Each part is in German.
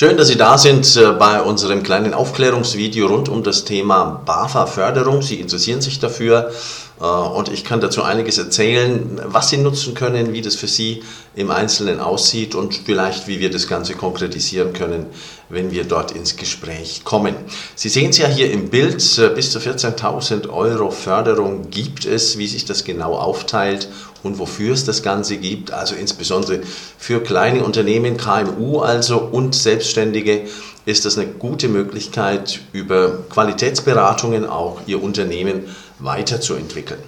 Schön, dass Sie da sind äh, bei unserem kleinen Aufklärungsvideo rund um das Thema BAFA-Förderung. Sie interessieren sich dafür und ich kann dazu einiges erzählen, was Sie nutzen können, wie das für Sie im Einzelnen aussieht und vielleicht, wie wir das Ganze konkretisieren können, wenn wir dort ins Gespräch kommen. Sie sehen es ja hier im Bild, äh, bis zu 14.000 Euro Förderung gibt es, wie sich das genau aufteilt und wofür es das Ganze gibt, also insbesondere für kleine Unternehmen, KMU also und Selbstständige ist das eine gute Möglichkeit, über Qualitätsberatungen auch ihr Unternehmen weiterzuentwickeln.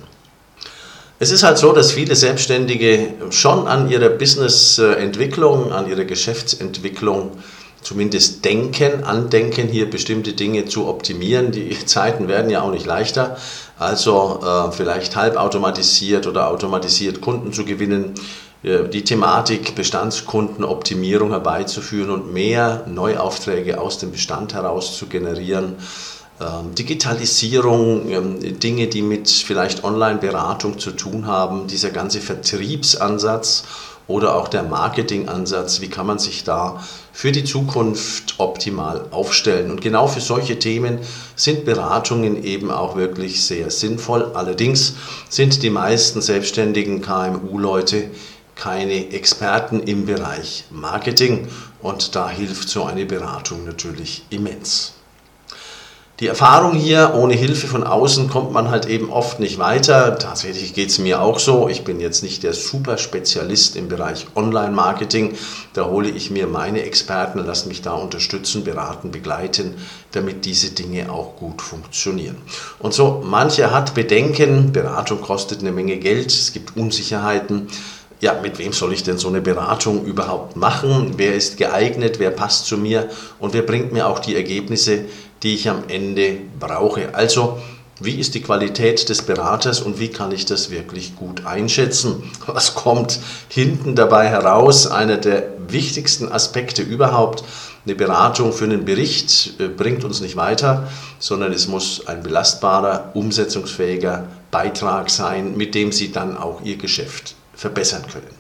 Es ist halt so, dass viele Selbstständige schon an ihrer Businessentwicklung, an ihrer Geschäftsentwicklung zumindest denken, andenken, hier bestimmte Dinge zu optimieren. Die Zeiten werden ja auch nicht leichter. Also äh, vielleicht halbautomatisiert oder automatisiert Kunden zu gewinnen, äh, die Thematik Bestandskundenoptimierung herbeizuführen und mehr Neuaufträge aus dem Bestand heraus zu generieren. Ähm, Digitalisierung, ähm, Dinge, die mit vielleicht Online-Beratung zu tun haben, dieser ganze Vertriebsansatz oder auch der Marketingansatz, wie kann man sich da für die Zukunft optimal aufstellen. Und genau für solche Themen sind Beratungen eben auch wirklich sehr sinnvoll. Allerdings sind die meisten selbstständigen KMU-Leute keine Experten im Bereich Marketing und da hilft so eine Beratung natürlich immens. Die Erfahrung hier, ohne Hilfe von außen kommt man halt eben oft nicht weiter. Tatsächlich geht es mir auch so. Ich bin jetzt nicht der Superspezialist im Bereich Online-Marketing. Da hole ich mir meine Experten, lasse mich da unterstützen, beraten, begleiten, damit diese Dinge auch gut funktionieren. Und so, mancher hat Bedenken, Beratung kostet eine Menge Geld, es gibt Unsicherheiten ja, mit wem soll ich denn so eine Beratung überhaupt machen? Wer ist geeignet? Wer passt zu mir? Und wer bringt mir auch die Ergebnisse, die ich am Ende brauche? Also, wie ist die Qualität des Beraters und wie kann ich das wirklich gut einschätzen? Was kommt hinten dabei heraus? Einer der wichtigsten Aspekte überhaupt. Eine Beratung für einen Bericht äh, bringt uns nicht weiter, sondern es muss ein belastbarer, umsetzungsfähiger Beitrag sein, mit dem Sie dann auch Ihr Geschäft verbessern können.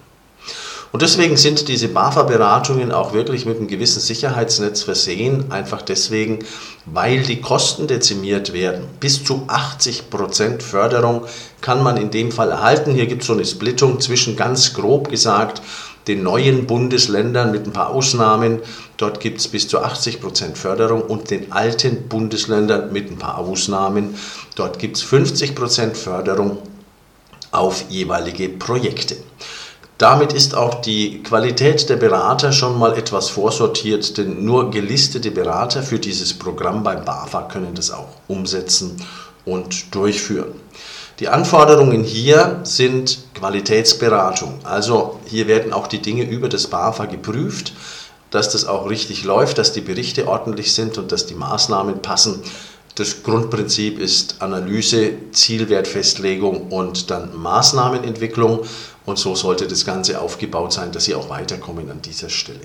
Und deswegen sind diese BAFA-Beratungen auch wirklich mit einem gewissen Sicherheitsnetz versehen, einfach deswegen, weil die Kosten dezimiert werden. Bis zu 80 Prozent Förderung kann man in dem Fall erhalten. Hier gibt es so eine Splittung zwischen ganz grob gesagt den neuen Bundesländern mit ein paar Ausnahmen. Dort gibt es bis zu 80 Prozent Förderung und den alten Bundesländern mit ein paar Ausnahmen. Dort gibt es 50 Prozent Förderung auf jeweilige Projekte. Damit ist auch die Qualität der Berater schon mal etwas vorsortiert, denn nur gelistete Berater für dieses Programm beim BAFA können das auch umsetzen und durchführen. Die Anforderungen hier sind Qualitätsberatung. Also hier werden auch die Dinge über das BAFA geprüft, dass das auch richtig läuft, dass die Berichte ordentlich sind und dass die Maßnahmen passen. Das Grundprinzip ist Analyse, Zielwertfestlegung und dann Maßnahmenentwicklung. Und so sollte das Ganze aufgebaut sein, dass Sie auch weiterkommen an dieser Stelle.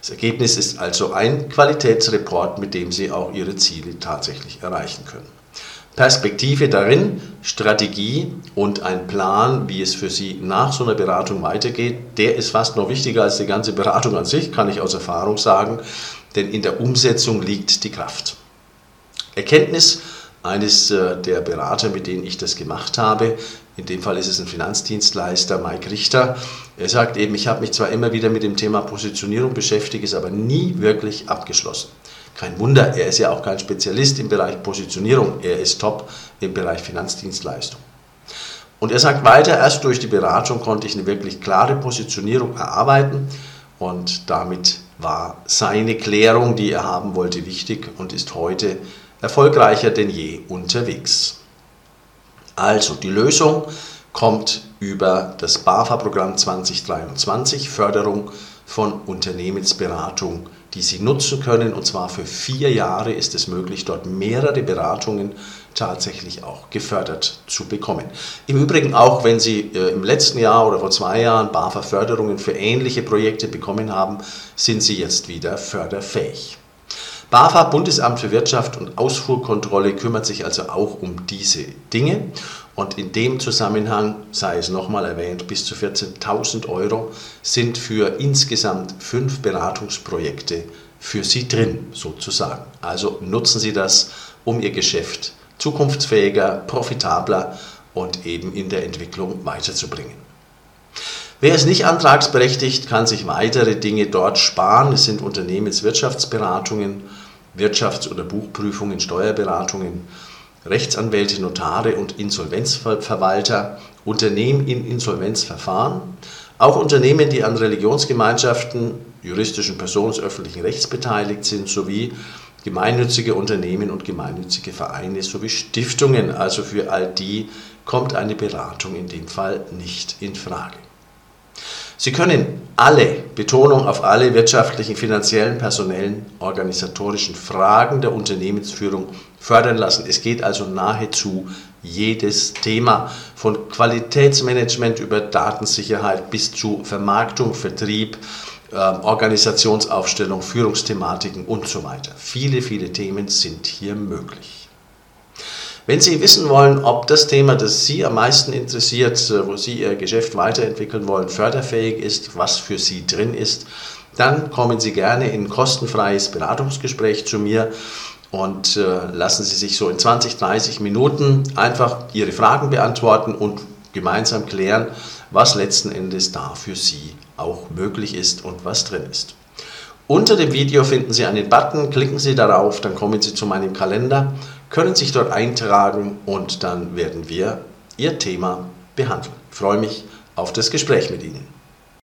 Das Ergebnis ist also ein Qualitätsreport, mit dem Sie auch Ihre Ziele tatsächlich erreichen können. Perspektive darin, Strategie und ein Plan, wie es für Sie nach so einer Beratung weitergeht, der ist fast noch wichtiger als die ganze Beratung an sich, kann ich aus Erfahrung sagen, denn in der Umsetzung liegt die Kraft. Erkenntnis eines äh, der Berater, mit denen ich das gemacht habe, in dem Fall ist es ein Finanzdienstleister, Mike Richter. Er sagt eben, ich habe mich zwar immer wieder mit dem Thema Positionierung beschäftigt, ist aber nie wirklich abgeschlossen. Kein Wunder, er ist ja auch kein Spezialist im Bereich Positionierung, er ist top im Bereich Finanzdienstleistung. Und er sagt weiter, erst durch die Beratung konnte ich eine wirklich klare Positionierung erarbeiten und damit war seine Klärung, die er haben wollte, wichtig und ist heute erfolgreicher denn je unterwegs. Also die Lösung kommt über das BAFA-Programm 2023, Förderung von Unternehmensberatung, die Sie nutzen können. Und zwar für vier Jahre ist es möglich, dort mehrere Beratungen tatsächlich auch gefördert zu bekommen. Im Übrigen auch, wenn Sie äh, im letzten Jahr oder vor zwei Jahren BAFA-Förderungen für ähnliche Projekte bekommen haben, sind Sie jetzt wieder förderfähig. BAFA, Bundesamt für Wirtschaft und Ausfuhrkontrolle, kümmert sich also auch um diese Dinge. Und in dem Zusammenhang, sei es nochmal erwähnt, bis zu 14.000 Euro sind für insgesamt fünf Beratungsprojekte für Sie drin, sozusagen. Also nutzen Sie das, um Ihr Geschäft zukunftsfähiger, profitabler und eben in der Entwicklung weiterzubringen. Wer ist nicht antragsberechtigt, kann sich weitere Dinge dort sparen. Es sind Unternehmenswirtschaftsberatungen, Wirtschafts- oder Buchprüfungen, Steuerberatungen, Rechtsanwälte, Notare und Insolvenzverwalter, Unternehmen in Insolvenzverfahren, auch Unternehmen, die an Religionsgemeinschaften, juristischen Personen öffentlichen Rechts beteiligt sind, sowie gemeinnützige Unternehmen und gemeinnützige Vereine sowie Stiftungen. Also für all die kommt eine Beratung in dem Fall nicht in Frage. Sie können alle, Betonung auf alle wirtschaftlichen, finanziellen, personellen, organisatorischen Fragen der Unternehmensführung fördern lassen. Es geht also nahezu jedes Thema, von Qualitätsmanagement über Datensicherheit bis zu Vermarktung, Vertrieb, ähm, Organisationsaufstellung, Führungsthematiken und so weiter. Viele, viele Themen sind hier möglich. Wenn Sie wissen wollen, ob das Thema, das Sie am meisten interessiert, äh, wo Sie Ihr Geschäft weiterentwickeln wollen, förderfähig ist, was für Sie drin ist, dann kommen Sie gerne in ein kostenfreies Beratungsgespräch zu mir und äh, lassen Sie sich so in 20, 30 Minuten einfach Ihre Fragen beantworten und gemeinsam klären, was letzten Endes da für Sie auch möglich ist und was drin ist. Unter dem Video finden Sie einen Button, klicken Sie darauf, dann kommen Sie zu meinem Kalender, können sich dort eintragen und dann werden wir Ihr Thema behandeln. Ich freue mich auf das Gespräch mit Ihnen.